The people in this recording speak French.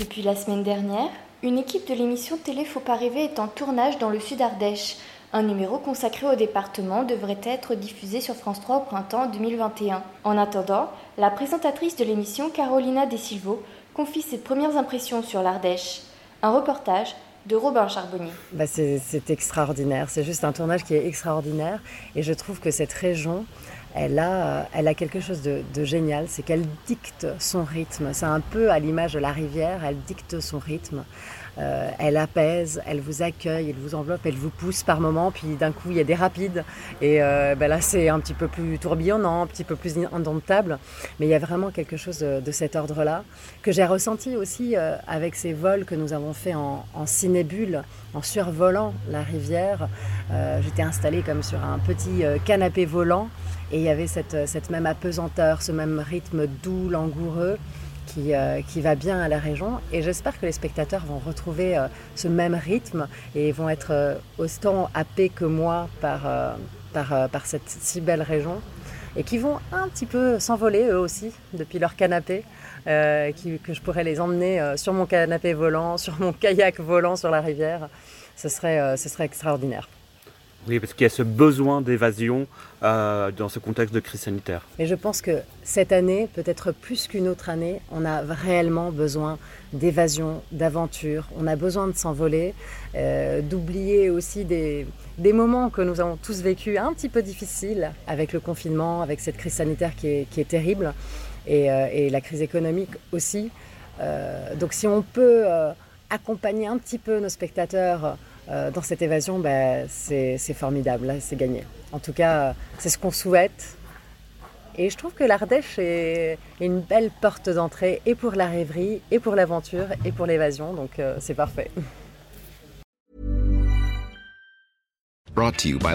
Depuis la semaine dernière, une équipe de l'émission Télé Faut pas rêver est en tournage dans le sud Ardèche. Un numéro consacré au département devrait être diffusé sur France 3 au printemps 2021. En attendant, la présentatrice de l'émission, Carolina Desilvo, confie ses premières impressions sur l'Ardèche. Un reportage de Robin Charbonnier. Bah c'est extraordinaire, c'est juste un tournage qui est extraordinaire et je trouve que cette région, elle a, elle a quelque chose de, de génial, c'est qu'elle dicte son rythme. C'est un peu à l'image de la rivière, elle dicte son rythme. Euh, elle apaise, elle vous accueille, elle vous enveloppe, elle vous pousse par moments, puis d'un coup il y a des rapides, et euh, ben là c'est un petit peu plus tourbillonnant, un petit peu plus indomptable, mais il y a vraiment quelque chose de, de cet ordre-là, que j'ai ressenti aussi euh, avec ces vols que nous avons fait en, en cinébule, en survolant la rivière. Euh, j'étais installée comme sur un petit euh, canapé volant, et il y avait cette, cette même apesanteur, ce même rythme doux, langoureux, qui, euh, qui, va bien à la région. Et j'espère que les spectateurs vont retrouver euh, ce même rythme et vont être euh, autant happés que moi par, par, par, cette si belle région. Et qui vont un petit peu s'envoler eux aussi depuis leur canapé. Que je pourrais les emmener sur mon canapé volant, sur mon kayak volant sur la rivière. Ce serait, ce serait extraordinaire. Oui, parce qu'il y a ce besoin d'évasion euh, dans ce contexte de crise sanitaire. Et je pense que cette année, peut-être plus qu'une autre année, on a réellement besoin d'évasion, d'aventure. On a besoin de s'envoler, euh, d'oublier aussi des, moments que nous avons tous vécus un petit peu difficiles avec le confinement, avec cette crise sanitaire qui est, terrible, et, euh, et, la crise économique aussi. Donc si on peut accompagner un petit peu nos spectateurs, euh, dans cette évasion, bah, c'est formidable, c'est gagné. En tout cas, c'est ce qu'on souhaite. Et je trouve que l'Ardèche est une belle porte d'entrée et pour la rêverie, et pour l'aventure, et pour l'évasion, donc euh, c'est parfait. Brought to you by.